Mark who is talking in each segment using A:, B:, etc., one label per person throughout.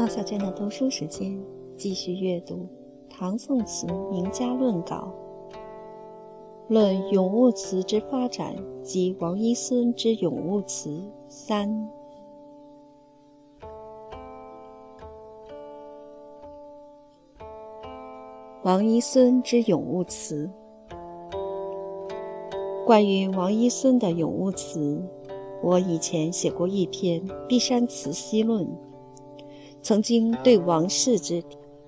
A: 毛小娟的读书时间，继续阅读唐宋词名家论稿，论咏物词之发展及王一孙之咏物词三。王一孙之咏物词，关于王一孙的咏物词，我以前写过一篇《碧山词析论》。曾经对王氏之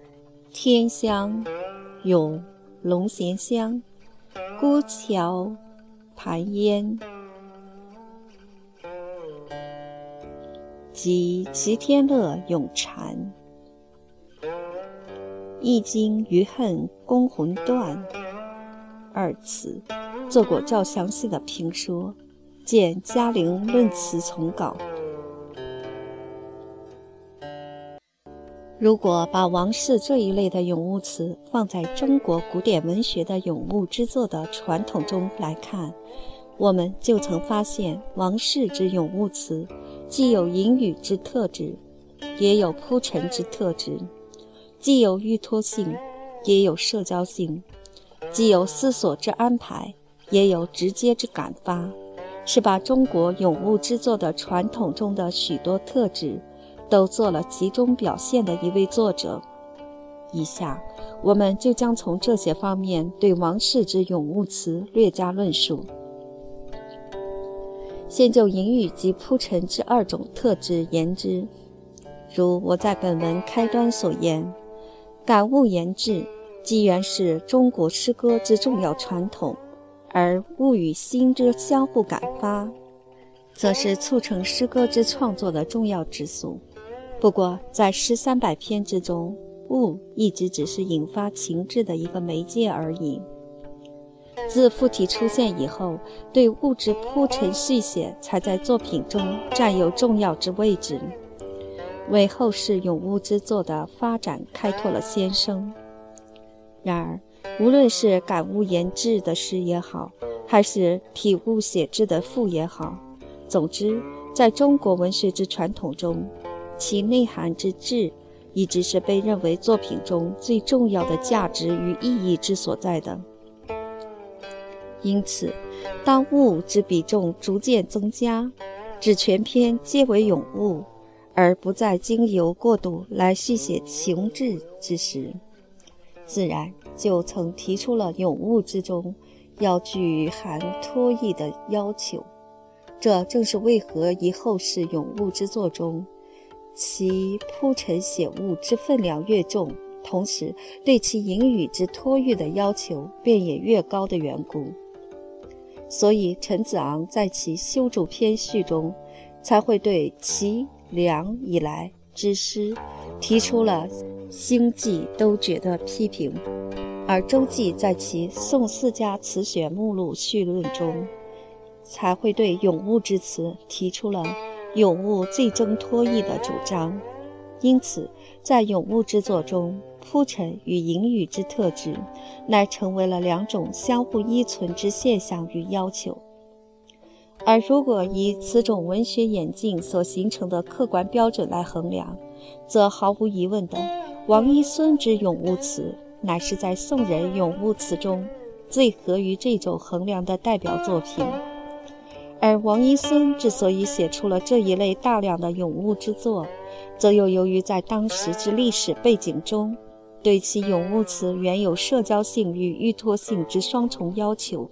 A: “天香咏龙涎香，孤桥盘烟”及“齐天乐咏蝉，易经余恨宫魂断”二词，做过较详细的评说，见《嘉陵论词丛稿》。如果把王氏这一类的咏物词放在中国古典文学的咏物之作的传统中来看，我们就曾发现，王氏之咏物词既有隐语之特质，也有铺陈之特质；既有寓托性，也有社交性；既有思索之安排，也有直接之感发，是把中国咏物之作的传统中的许多特质。都做了集中表现的一位作者。以下我们就将从这些方面对王氏之咏物词略加论述。先就隐语及铺陈之二种特质言之，如我在本文开端所言，感物言志，既然是中国诗歌之重要传统，而物与心之相互感发，则是促成诗歌之创作的重要之素。不过，在诗三百篇之中，物一直只是引发情志的一个媒介而已。自附体出现以后，对物质铺陈细写才在作品中占有重要之位置，为后世咏物之作的发展开拓了先声。然而，无论是感物言志的诗也好，还是体物写志的赋也好，总之，在中国文学之传统中，其内涵之质，一直是被认为作品中最重要的价值与意义之所在的。因此，当物之比重逐渐增加，指全篇皆为咏物，而不再经由过度来续写情志之时，自然就曾提出了咏物之中要具含托意的要求。这正是为何以后世咏物之作中。其铺陈写物之分量越重，同时对其隐语之托喻的要求便也越高的缘故。所以陈子昂在其修筑篇序中，才会对齐梁以来之诗提出了星际都觉的批评，而周济在其宋四家词选目录序论中，才会对咏物之词提出了。咏物最终脱意的主张，因此在咏物之作中，铺陈与隐语之特质，乃成为了两种相互依存之现象与要求。而如果以此种文学演进所形成的客观标准来衡量，则毫无疑问的，王一孙之咏物词，乃是在宋人咏物词中最合于这种衡量的代表作品。而王一孙之所以写出了这一类大量的咏物之作，则又由于在当时之历史背景中，对其咏物词原有社交性与依托性之双重要求。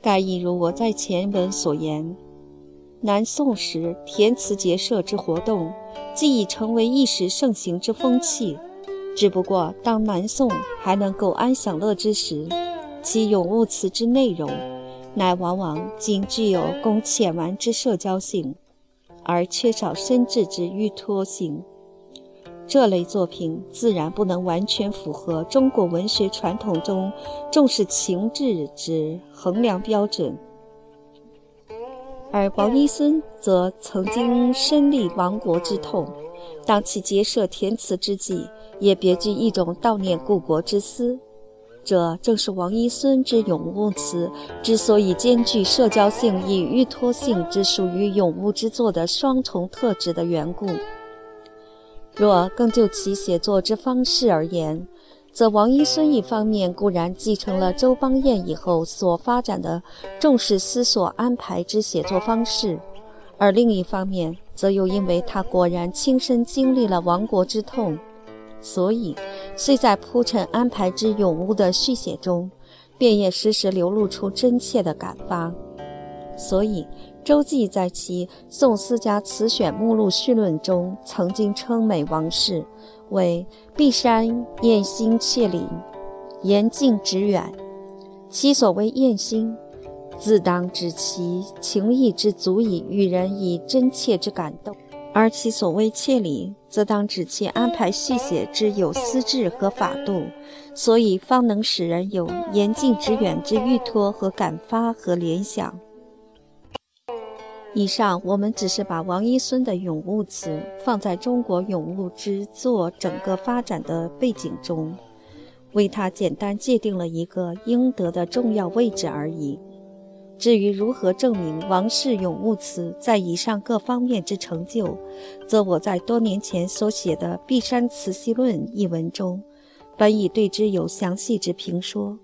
A: 盖亦如我在前文所言，南宋时填词结社之活动，既已成为一时盛行之风气，只不过当南宋还能够安享乐之时，其咏物词之内容。乃往往仅具有供浅玩之社交性，而缺少深挚之寓托性。这类作品自然不能完全符合中国文学传统中重视情志之衡量标准。而王一孙则曾经身历亡国之痛，当其结社填词之际，也别具一种悼念故国之思。这正是王一孙之咏物词之所以兼具社交性与寓托性之属于咏物之作的双重特质的缘故。若更就其写作之方式而言，则王一孙一方面固然继承了周邦彦以后所发展的重视思索安排之写作方式，而另一方面，则又因为他果然亲身经历了亡国之痛，所以虽在铺陈安排之永物的续写中，便也时时流露出真切的感发。所以，周记在其《宋思家词选目录序论》中曾经称美王氏。为碧山艳心切林，言近直远。其所谓艳心，自当指其情意之足以与人以真切之感动；而其所谓切理，则当指其安排续写之有思智和法度，所以方能使人有言近之远之欲托和感发和联想。以上我们只是把王一孙的咏物词放在中国咏物之作整个发展的背景中，为他简单界定了一个应得的重要位置而已。至于如何证明王氏咏物词在以上各方面之成就，则我在多年前所写的《碧山词系论》一文中，本已对之有详细之评说。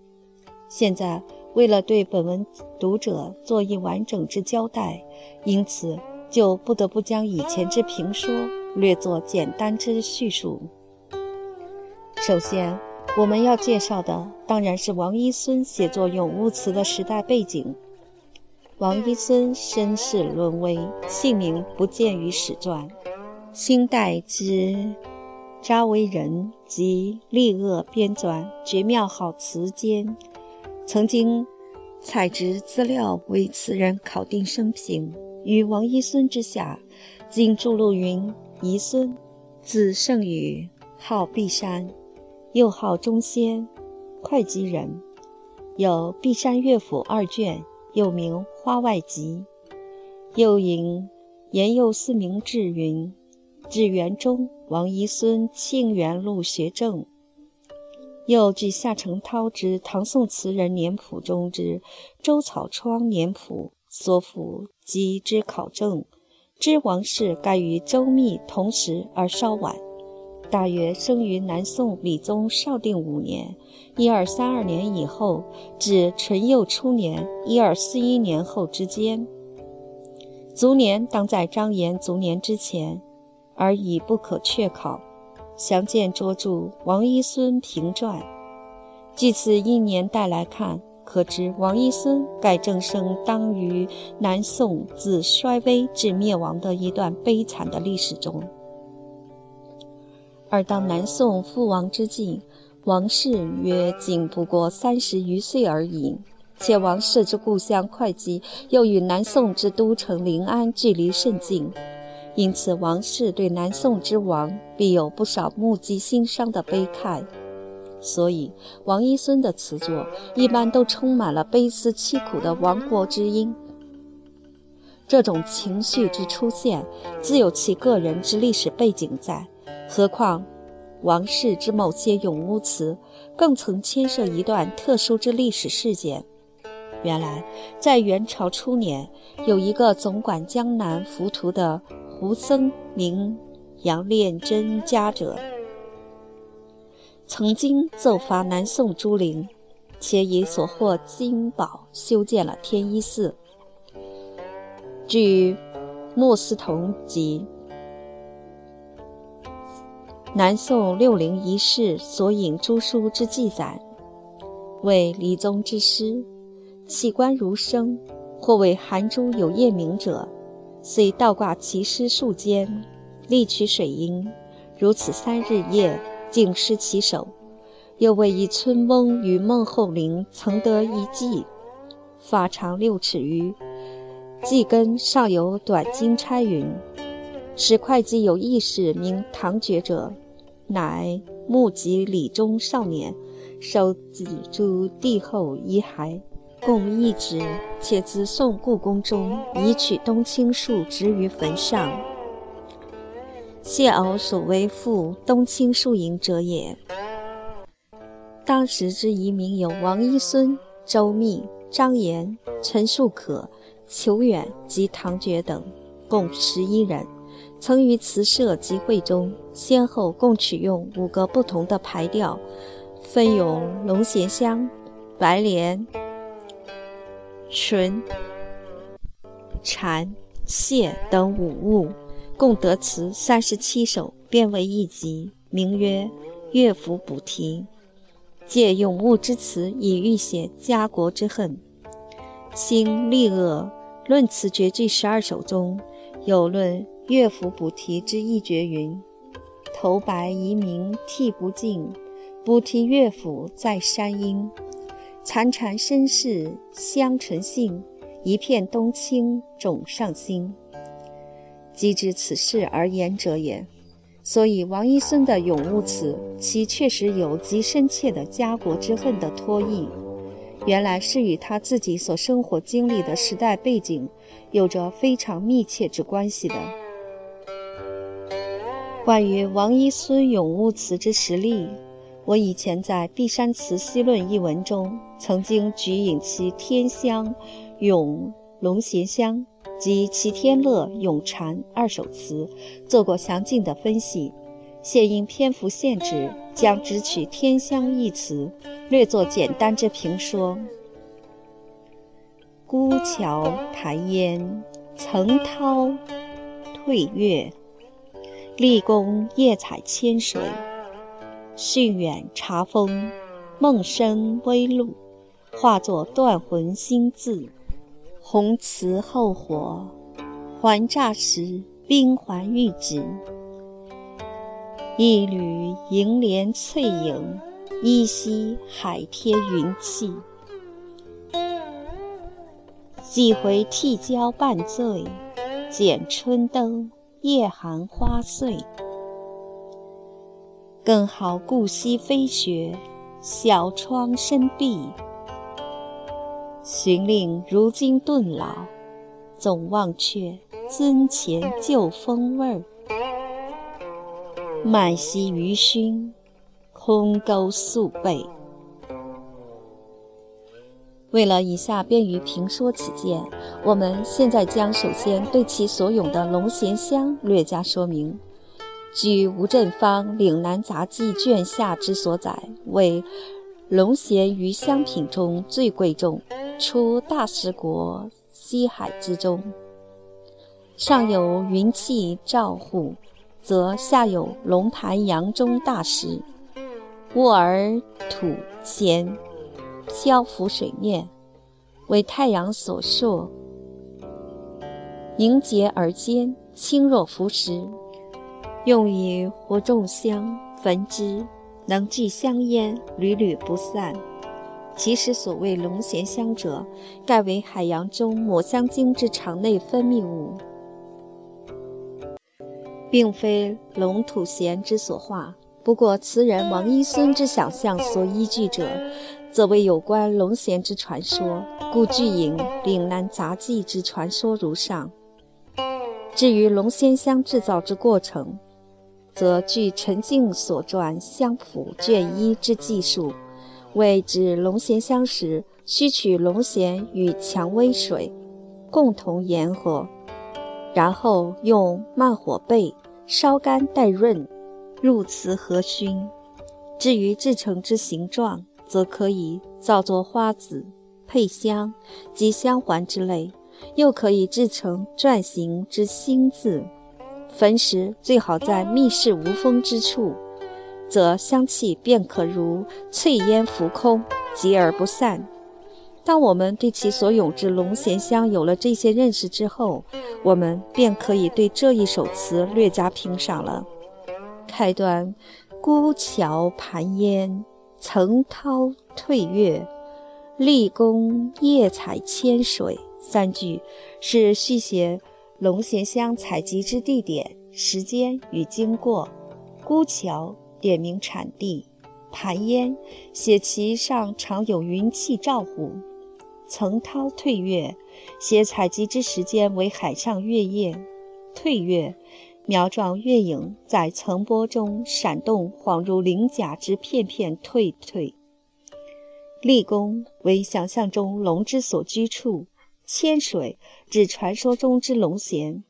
A: 现在。为了对本文读者做一完整之交代，因此就不得不将以前之评说略作简单之叙述。首先，我们要介绍的当然是王一孙写作咏物词的时代背景。王一孙身世沦微，姓名不见于史传。清代之查维仁及立鄂编纂《绝妙好词间》。曾经采集资料为此人考定生平，于王一孙之下，今著录云：遗孙，字圣宇，号碧山，又号中仙，会稽人，有《碧山乐府》二卷，又名《花外集》。又引延佑四明志云：至元中，王遗孙庆元录学政。又据夏承焘之《唐宋词人年谱》中之《周草窗年谱》所附及之考证，知王氏盖与周密同时而稍晚，大约生于南宋理宗绍定五年（一二三二年）以后至淳佑初年（一二四一年）后之间。卒年当在张延卒年之前，而已不可确考。详见拙著《王一孙评传》。据此一年代来看，可知王一孙盖正生当于南宋自衰微至灭亡的一段悲惨的历史中。而当南宋覆亡之际，王氏约仅不过三十余岁而已，且王氏之故乡会稽又与南宋之都城临安距离甚近。因此，王氏对南宋之亡必有不少目击心伤的悲慨，所以王一孙的词作一般都充满了悲思凄苦的亡国之音。这种情绪之出现，自有其个人之历史背景在，何况王氏之某些咏物词，更曾牵涉一段特殊之历史事件。原来，在元朝初年，有一个总管江南浮屠的。胡僧名杨炼真家者，曾经奏伐南宋诸陵，且以所获金宝修建了天一寺。据莫思同集南宋六陵遗事所引诸书之记载，为理宗之师，器官如生，或为寒珠有夜明者。遂倒挂其尸数间，力取水银，如此三日夜，竟失其手。又为一村翁于孟后陵曾得一髻，发长六尺余，髻根上有短金钗云。使会稽有义士名唐觉者，乃目及李中少年，收子诸帝后遗骸。共一纸，且自宋故宫中移取冬青树植于坟上。谢敖所谓赋冬青树影者也。当时之遗民有王一孙、周密、张炎、陈树可、裘远及唐觉等，共十一人。曾于词社集会中，先后共取用五个不同的牌调，分有龙涎香、白莲、纯、蝉、谢等五物，共得词三十七首，编为一集，名曰《乐府补题》，借咏物之词以喻写家国之恨。清立恶论词绝句十二首中有论。乐府补题之一绝云：“头白遗名涕不尽，补题乐府在山阴。潺潺身世香醇杏，一片冬青种上心。”即知此事而言者也。所以王一孙的咏物词，其确实有极深切的家国之恨的托意，原来是与他自己所生活经历的时代背景有着非常密切之关系的。关于王一孙咏物词之实例，我以前在《碧山词析论》一文中，曾经举引其《天香》咏龙涎香及《齐天乐》咏蝉二首词，做过详尽的分析。现因篇幅限制，将只取《天香》一词，略作简单之评说：孤桥盘烟，层涛退月。立功夜采千水，训远茶风，梦生微露，化作断魂心字。红瓷后火，还乍时冰环玉指。一缕银莲翠影，依稀海天云气。几回替交半醉，剪春灯。夜寒花碎，更好顾惜飞雪，小窗深闭。寻令如今顿老，总忘却尊前旧风味儿。满溪余熏，空沟宿背。为了以下便于评说起见，我们现在将首先对其所咏的龙涎香略加说明。据吴振芳《岭南杂记》卷下之所载，为龙涎于香品中最贵重，出大食国西海之中。上有云气照护，则下有龙潭阳中大石，卧而吐涎。漂浮水面，为太阳所烁，凝结而坚，轻若浮石，用以活众香，焚之，能聚香烟，缕缕不散。其实所谓龙涎香者，盖为海洋中抹香鲸之肠内分泌物，并非龙吐涎之所化。不过，词人王一孙之想象所依据者。则为有关龙涎之传说，故据引《岭南杂记》之传说如上。至于龙涎香制造之过程，则据陈静所传《香谱》卷一之记述，为制龙涎香时，需取龙涎与蔷薇水共同研合，然后用慢火焙，烧干待润，入瓷和熏。至于制成之形状，则可以造作花子、配香及香环之类，又可以制成篆形之心字。焚时最好在密室无风之处，则香气便可如翠烟浮空，集而不散。当我们对其所咏之龙涎香有了这些认识之后，我们便可以对这一首词略加评赏了。开端：孤桥盘烟。层涛退月，立功夜采千水。三句是续写龙涎香采集之地点、时间与经过。孤桥点明产地，盘烟写其上常有云气照护。层涛退月写采集之时间为海上月夜。退月。苗状月影在层波中闪动，恍如鳞甲之片片退退。立宫为想象中龙之所居处，千水指传说中之龙涎。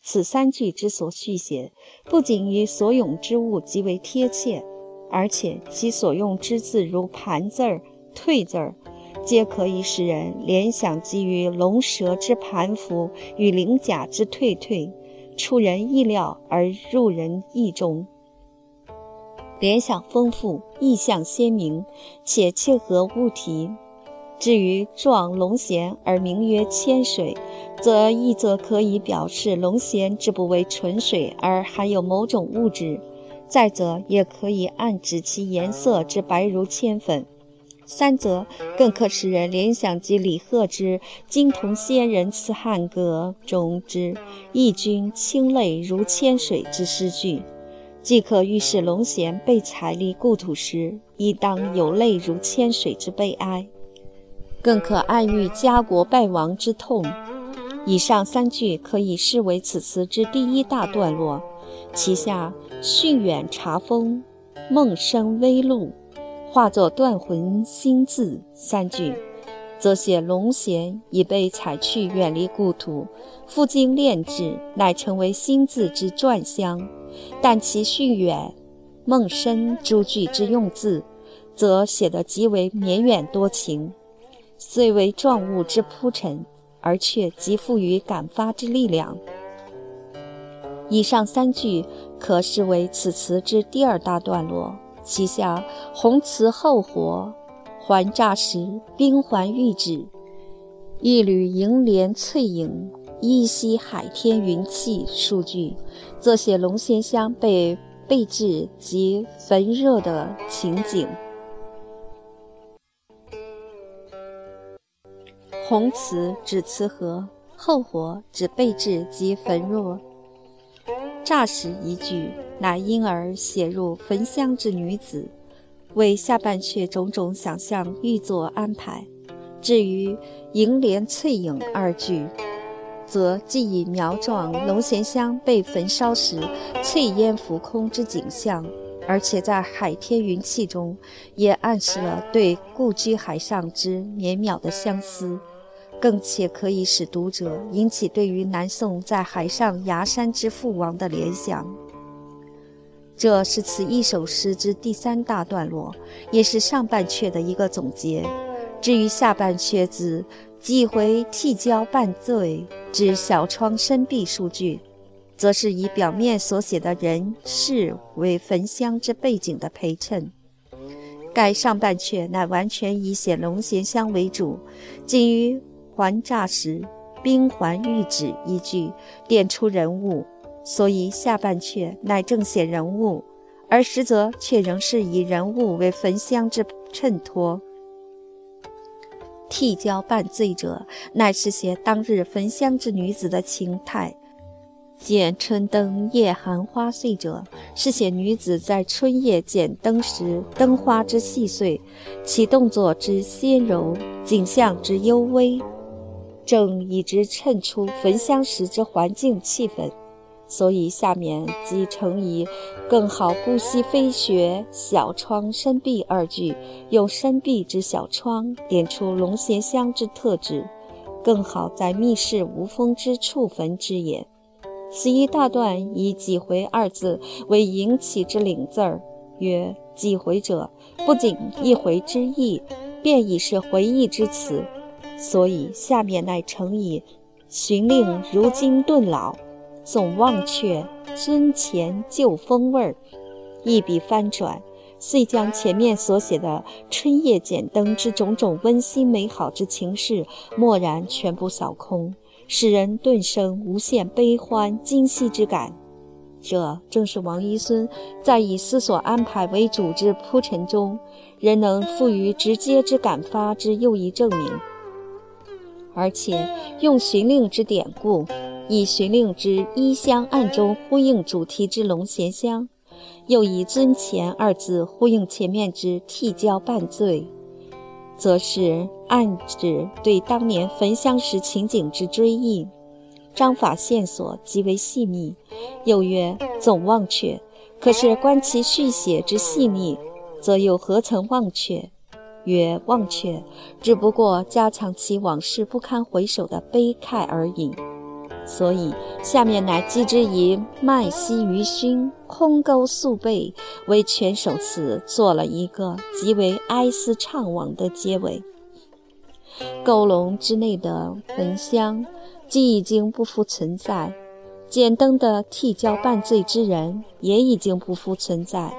A: 此三句之所续写，不仅与所咏之物极为贴切，而且其所用之字如盘字儿、退字儿，皆可以使人联想基于龙蛇之盘伏与鳞甲之退退，出人意料而入人意中。联想丰富，意象鲜明，且切合物题。至于状龙涎而名曰千水，则一则可以表示龙涎之不为纯水，而含有某种物质；再则也可以暗指其颜色之白如铅粉；三则更可使人联想及李贺之《金铜仙人辞汉歌》中之“义君清泪如千水”之诗句，既可预示龙涎被采离故土时，亦当有泪如千水之悲哀。更可暗喻家国败亡之痛。以上三句可以视为此词之第一大段落。其下“训远察风，梦生微露”化作断魂心字三句，则写龙涎已被采去，远离故土，赴京炼制，乃成为心字之篆香。但其“训远”“梦深”诸句之用字，则写得极为绵远多情。虽为状物之铺陈，而却极富于感发之力量。以上三句可视为此词之第二大段落。其下“红瓷厚活，环乍时，冰环玉指，一缕银莲翠影，依稀海天云气”数句，则写龙涎香被备制及焚热的情景。红瓷指瓷盒，厚火指备制及焚若。乍时一句，乃因而写入焚香之女子，为下半阙种种想象预作安排。至于银莲翠影二句，则既以描状龙涎香被焚烧时翠烟浮空之景象，而且在海天云气中，也暗示了对故居海上之绵渺的相思。更且可以使读者引起对于南宋在海上崖山之父王的联想。这是此一首诗之第三大段落，也是上半阙的一个总结。至于下半阙字“几回涕交半醉”之小窗深闭数句，则是以表面所写的人事为焚香之背景的陪衬。该上半阙乃完全以写龙涎香为主，仅于。还乍时，冰环玉指一句点出人物，所以下半阙乃正写人物，而实则却仍是以人物为焚香之衬托。替交半醉者，乃是写当日焚香之女子的情态；剪春灯夜寒花碎者，是写女子在春夜剪灯时灯花之细碎，其动作之纤柔，景象之幽微。正以之衬出焚香时之环境气氛，所以下面即成以“更好姑息飞雪，小窗深闭”二句，用深闭之小窗点出龙涎香之特质，更好在密室无风之处焚之也。此一大段以“几回”二字为引起之领字儿，曰“几回”者，不仅一回之意，便已是回忆之词。所以下面乃成以“寻令如今顿老，总忘却尊前旧风味儿”，一笔翻转，遂将前面所写的春夜剪灯之种种温馨美好之情事，蓦然全部扫空，使人顿生无限悲欢今昔之感。这正是王一孙在以思索安排为主之铺陈中，仍能赋予直接之感发之又一证明。而且用寻令之典故，以寻令之衣香暗中呼应主题之龙涎香，又以尊前二字呼应前面之替交半醉，则是暗指对当年焚香时情景之追忆。章法线索极为细密。又曰总忘却，可是观其续写之细腻，则又何曾忘却？曰忘却，只不过加强其往事不堪回首的悲慨而已。所以下面乃记之以麦西于勋、空钩素贝为全首词做了一个极为哀思怅惘的结尾。勾笼之内的焚香，既已经不复存在；简灯的替教半醉之人，也已经不复存在。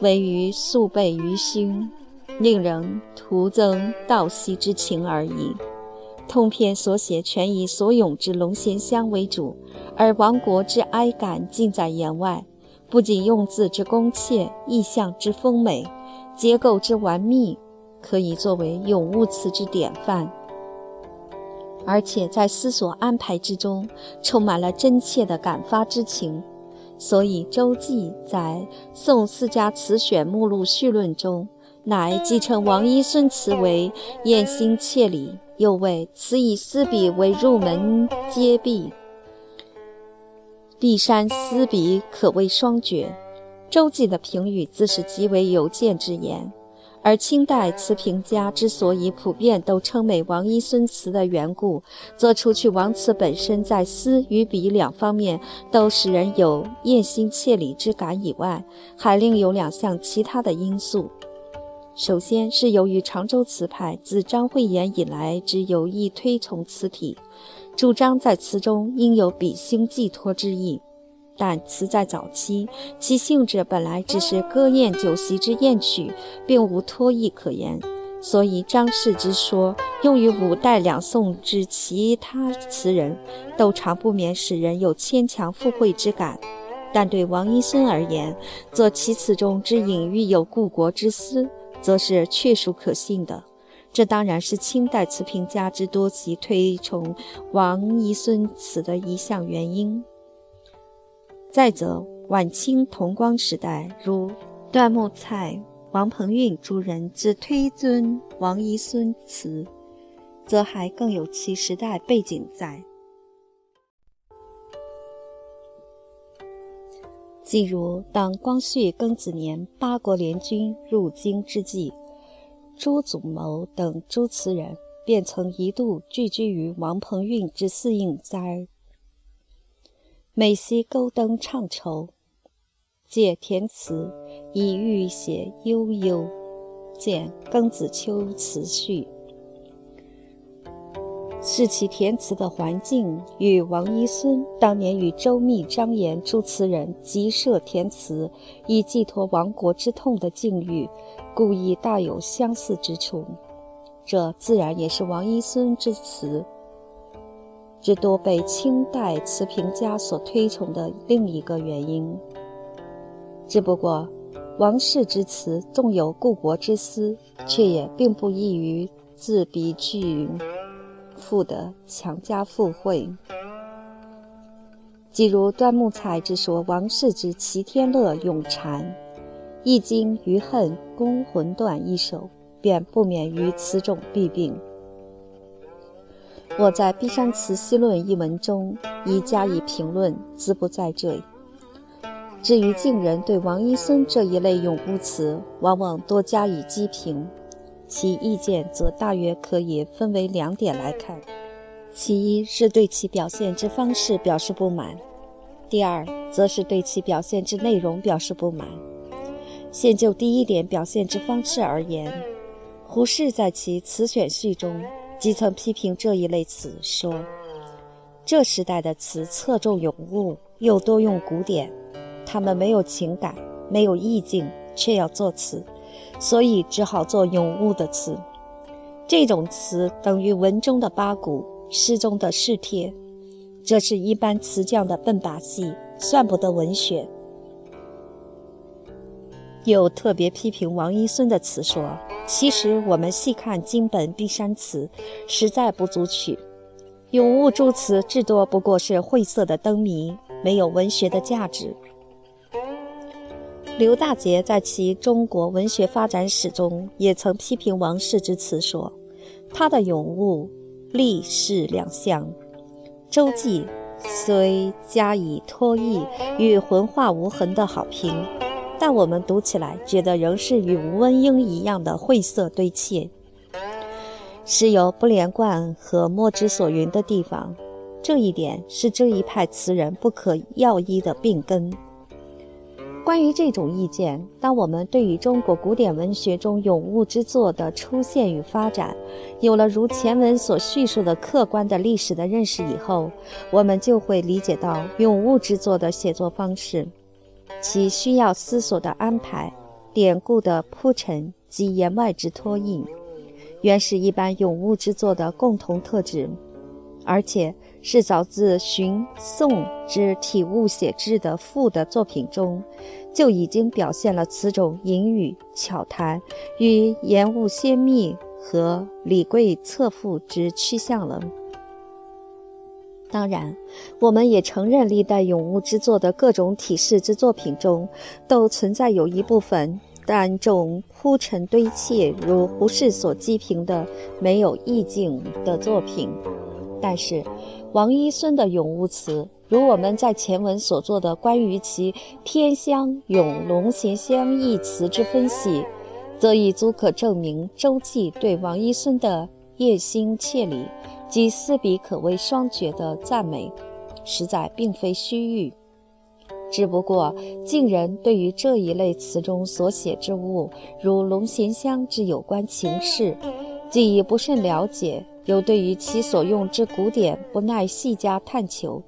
A: 唯余素背于心，令人徒增悼惜之情而已。通篇所写全以所咏之龙涎香为主，而亡国之哀感尽在言外。不仅用字之工切，意象之丰美，结构之完密，可以作为咏物词之典范。而且在思索安排之中，充满了真切的感发之情。所以周记在《宋四家词选目录序论》中，乃继承王一孙词为艳兴切理，又谓此以思笔为入门阶壁，碧山思笔可谓双绝。周记的评语自是极为有见之言。而清代词评家之所以普遍都称美王一孙词的缘故，则除去王词本身在思与笔两方面都使人有艳心切理之感以外，还另有两项其他的因素。首先是由于常州词派自张惠言以来之有意推崇词体，主张在词中应有笔兴寄托之意。但词在早期，其性质本来只是歌宴酒席之宴曲，并无托意可言，所以张氏之说用于五代两宋之其他词人，都常不免使人有牵强附会之感。但对王一孙而言，则其词中之隐喻有故国之思，则是确属可信的。这当然是清代词评家之多其推崇王一孙词的一项原因。再则，晚清同光时代，如段木蔡、王鹏运诸人之推尊王遗孙词，则还更有其时代背景在。即如当光绪庚子年八国联军入京之际，朱祖谋等诸词人便曾一度聚居于王鹏运之四应斋。每夕勾灯唱愁，借填词以欲写悠悠。见《庚子秋词序》，是其填词的环境与王一孙当年与周密、张炎诸词人集社填词以寄托亡国之痛的境遇，故意大有相似之处。这自然也是王一孙之词。之多被清代词评家所推崇的另一个原因。只不过，王氏之词纵有故国之思，却也并不易于自比句赋的强加附会。即如端木才之说王氏之《齐天乐咏蝉》，《易经余恨宫魂断》一首，便不免于此种弊病。我在《碧山词析论》一文中已加以评论，自不再赘。至于近人对王一孙这一类咏物词，往往多加以讥评，其意见则大约可以分为两点来看：其一是对其表现之方式表示不满；第二，则是对其表现之内容表示不满。先就第一点表现之方式而言，胡适在其词选序中。即曾批评这一类词，说这时代的词侧重咏物，又多用古典，他们没有情感，没有意境，却要作词，所以只好做咏物的词。这种词等于文中的八股，诗中的试帖，这是一般词匠的笨把戏，算不得文学。又特别批评王一孙的词，说：“其实我们细看经本《碧山词》，实在不足取。咏物诸词至多不过是晦涩的灯谜，没有文学的价值。”刘大杰在其《中国文学发展史》中也曾批评王氏之词，说：“他的咏物立世两相，周记虽加以托意与浑化无痕的好评。”但我们读起来觉得仍是与吴文英一样的晦涩堆砌，是有不连贯和莫之所云的地方。这一点是这一派词人不可药医的病根。关于这种意见，当我们对于中国古典文学中咏物之作的出现与发展，有了如前文所叙述的客观的历史的认识以后，我们就会理解到咏物之作的写作方式，其需要思索的安排、典故的铺陈及言外之托印，原是一般咏物之作的共同特质，而且。是早自荀宋之体物写志的赋的作品中，就已经表现了此种隐语巧谈与言物鲜密和礼贵侧赋之趋向了。当然，我们也承认历代咏物之作的各种体式之作品中，都存在有一部分单重铺陈堆砌，如胡适所讥评的没有意境的作品。但是，王一孙的咏物词，如我们在前文所做的关于其“天香咏龙涎香”一词之分析，则已足可证明周记对王一孙的业心切理及四笔可谓双绝的赞美，实在并非虚誉。只不过，近人对于这一类词中所写之物，如龙涎香之有关情事，既已不甚了解。又对于其所用之古典不耐细加探求，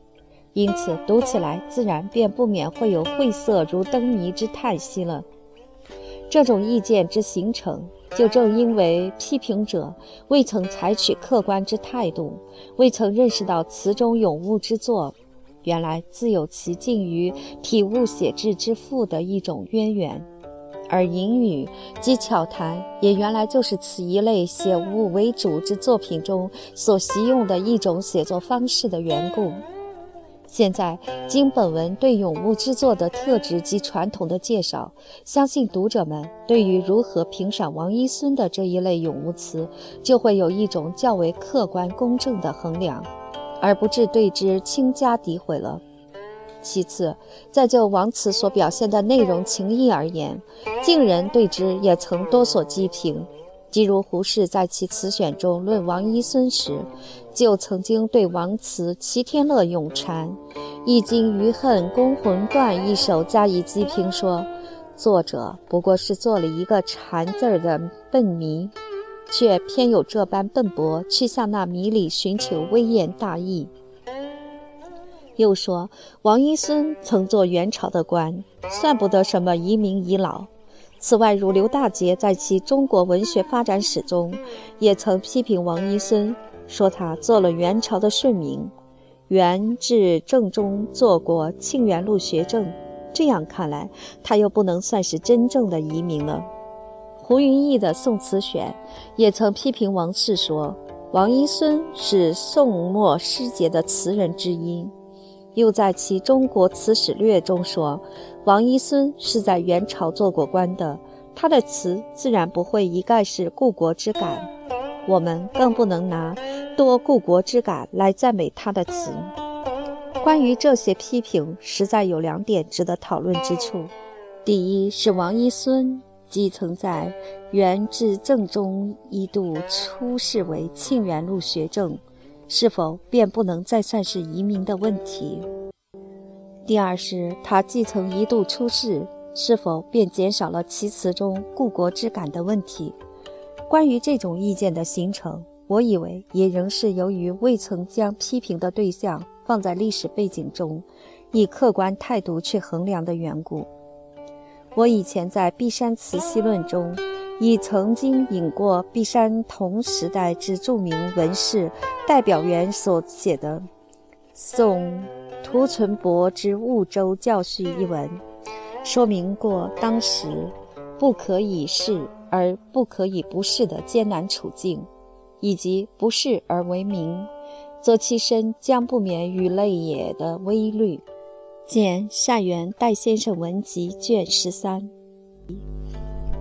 A: 因此读起来自然便不免会有晦涩如灯谜之叹息了。这种意见之形成，就正因为批评者未曾采取客观之态度，未曾认识到词中咏物之作，原来自有其近于体物写志之赋的一种渊源。而隐语及巧谈，也原来就是此一类写物为主之作品中所习用的一种写作方式的缘故。现在经本文对咏物之作的特质及传统的介绍，相信读者们对于如何评赏王一孙的这一类咏物词，就会有一种较为客观公正的衡量，而不致对之轻加诋毁了。其次，在就王词所表现的内容情意而言，近人对之也曾多所讥评。即如胡适在其词选中论王一孙时，就曾经对王词《齐天乐咏蝉》“一经余恨攻魂断”一首加以讥评，说作者不过是做了一个蝉字儿的笨迷，却偏有这般笨拙，去向那谜里寻求微言大义。又说，王一孙曾做元朝的官，算不得什么遗民遗老。此外，如刘大杰在其《中国文学发展史》中，也曾批评王一孙，说他做了元朝的顺民，元至正中做过庆元路学政。这样看来，他又不能算是真正的遗民了。胡云翼的《宋词选》也曾批评王氏说，王一孙是宋末诗节的词人之一。又在其《中国词史略》中说，王一孙是在元朝做过官的，他的词自然不会一概是故国之感，我们更不能拿多故国之感来赞美他的词。关于这些批评，实在有两点值得讨论之处：第一是王一孙既曾在元至正中一度出仕为庆元录学政。是否便不能再算是移民的问题？第二是，他既曾一度出仕，是否便减少了其词中故国之感的问题？关于这种意见的形成，我以为也仍是由于未曾将批评的对象放在历史背景中，以客观态度去衡量的缘故。我以前在《碧山词析论》中。已曾经引过璧山同时代之著名文士代表员所写的《宋涂存伯之婺州教序》一文，说明过当时不可以是而不可以不是的艰难处境，以及不是而为名，则其身将不免与泪也的微虑。见善元戴先生文集卷十三。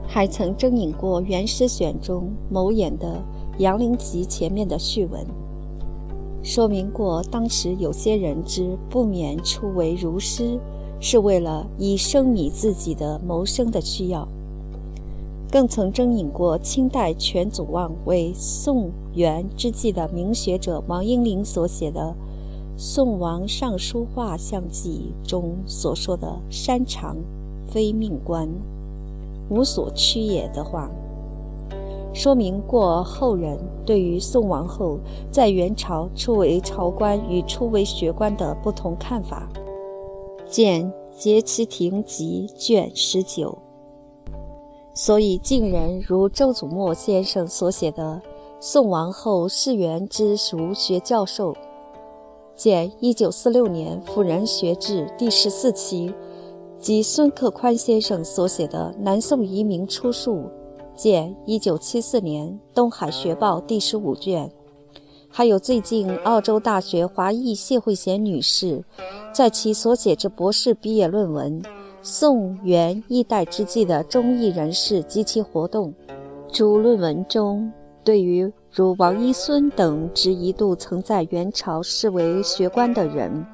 A: 还曾征引过《元诗选》中某眼的《杨林集》前面的序文，说明过当时有些人之不免出为儒师，是为了以生米自己的谋生的需要。更曾征引过清代全祖望为宋元之际的名学者王英龄所写的《宋王尚书画像记中所说的“山长非命官，无所趋也”的话，说明过后人对于宋王后在元朝初为朝官与初为学官的不同看法。见《节其亭集》卷十九。所以，近人如周祖墨先生所写的《宋王后世元之儒学教授》，见一九四六年《辅仁学志》第十四期，及孙克宽先生所写的《南宋移民出述》，见一九七四年《东海学报》第十五卷，还有最近澳洲大学华裔谢慧贤女士在其所写之博士毕业论文。宋元一代之际的忠义人士及其活动，诸论文中，对于如王一孙等之一度曾在元朝视为学官的人，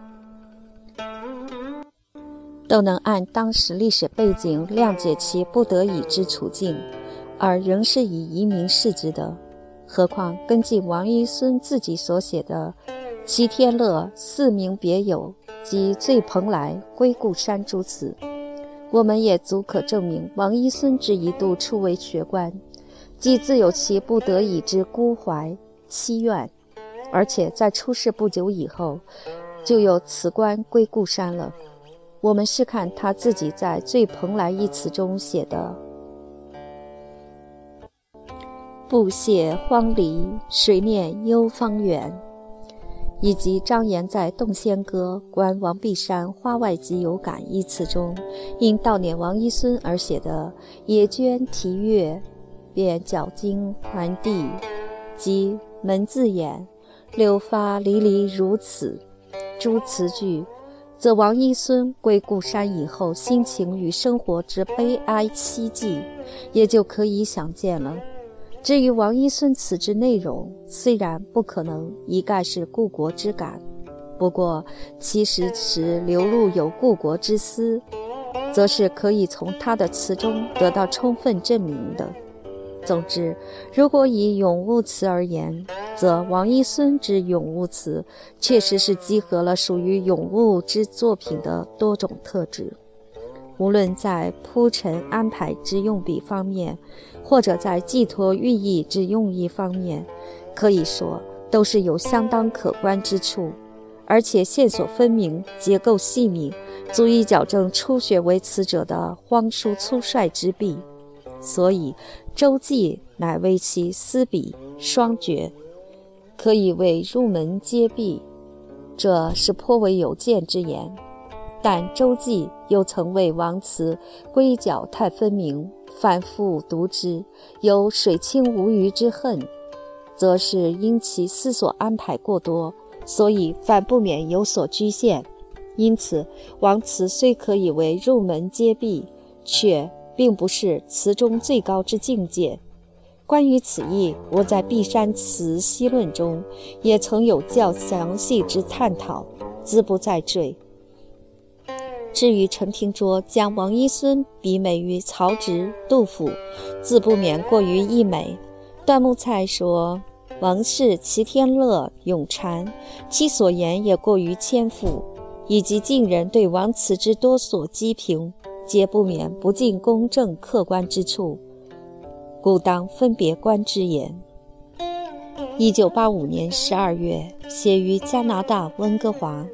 A: 都能按当时历史背景谅解其不得已之处境，而仍是以移民视之的。何况根据王一孙自己所写的《齐天乐四名别友及醉蓬莱归故山》诸词。我们也足可证明，王一孙之一度初为学官，既自有其不得已之孤怀凄怨，而且在出世不久以后，就有辞官归故山了。我们试看他自己在《醉蓬莱》一词中写的：“不谢荒篱，谁念幽芳远。”以及张炎在《洞仙歌·观王碧山花外集有感》一词中，因悼念王一孙而写的“野鹃啼月，便角经还地，及门字眼，柳发离离如此”诸词句，则王一孙归故山以后心情与生活之悲哀凄寂，也就可以想见了。至于王一孙词之内容，虽然不可能一概是故国之感，不过其实是流露有故国之思，则是可以从他的词中得到充分证明的。总之，如果以咏物词而言，则王一孙之咏物词确实是集合了属于咏物之作品的多种特质。无论在铺陈安排之用笔方面，或者在寄托寓意之用意方面，可以说都是有相当可观之处，而且线索分明，结构细密，足以矫正初学为词者的荒疏粗率之弊。所以，周记乃为其私笔双绝，可以为入门皆壁，这是颇为有见之言。但周记又曾为王辞规角太分明，反复读之有水清无鱼之恨，则是因其思索安排过多，所以反不免有所局限。因此，王辞虽可以为入门皆壁，却并不是词中最高之境界。关于此意，我在《碧山词析论》中也曾有较详细之探讨，兹不再赘。至于陈廷卓将王一孙比美于曹植、杜甫，自不免过于溢美。段木蔡说王氏、齐天乐、咏蝉，其所言也过于谦富，以及近人对王辞之多所讥评，皆不免不尽公正客观之处，故当分别观之言。一九八五年十二月，写于加拿大温哥华。